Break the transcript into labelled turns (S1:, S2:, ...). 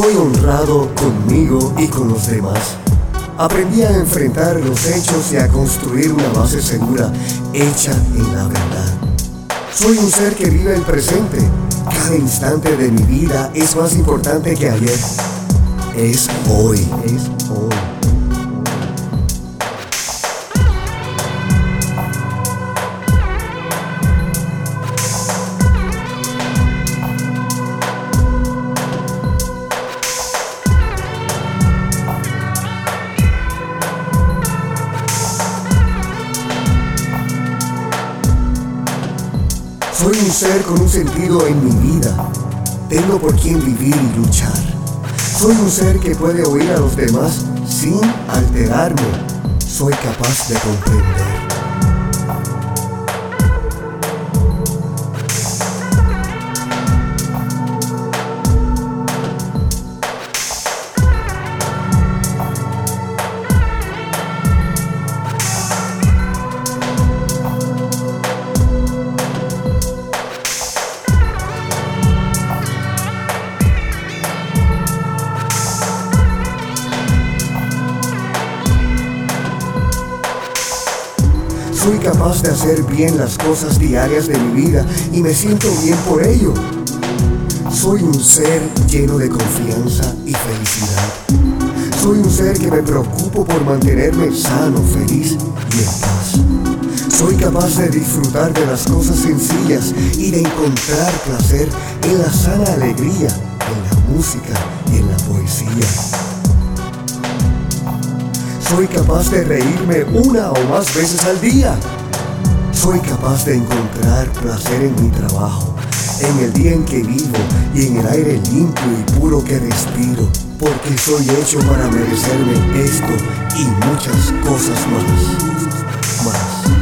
S1: Soy honrado conmigo y con los demás. Aprendí a enfrentar los hechos y a construir una base segura hecha en la verdad. Soy un ser que vive el presente. Cada instante de mi vida es más importante que ayer. Es hoy, es hoy. Soy un ser con un sentido en mi vida. Tengo por quien vivir y luchar. Soy un ser que puede oír a los demás sin alterarme. Soy capaz de comprender. Soy capaz de hacer bien las cosas diarias de mi vida y me siento bien por ello. Soy un ser lleno de confianza y felicidad. Soy un ser que me preocupo por mantenerme sano, feliz y en paz. Soy capaz de disfrutar de las cosas sencillas y de encontrar placer en la sana alegría, en la música y en la poesía. Soy capaz de reírme una o más veces al día. Soy capaz de encontrar placer en mi trabajo, en el día en que vivo y en el aire limpio y puro que respiro, porque soy hecho para merecerme esto y muchas cosas más. Más.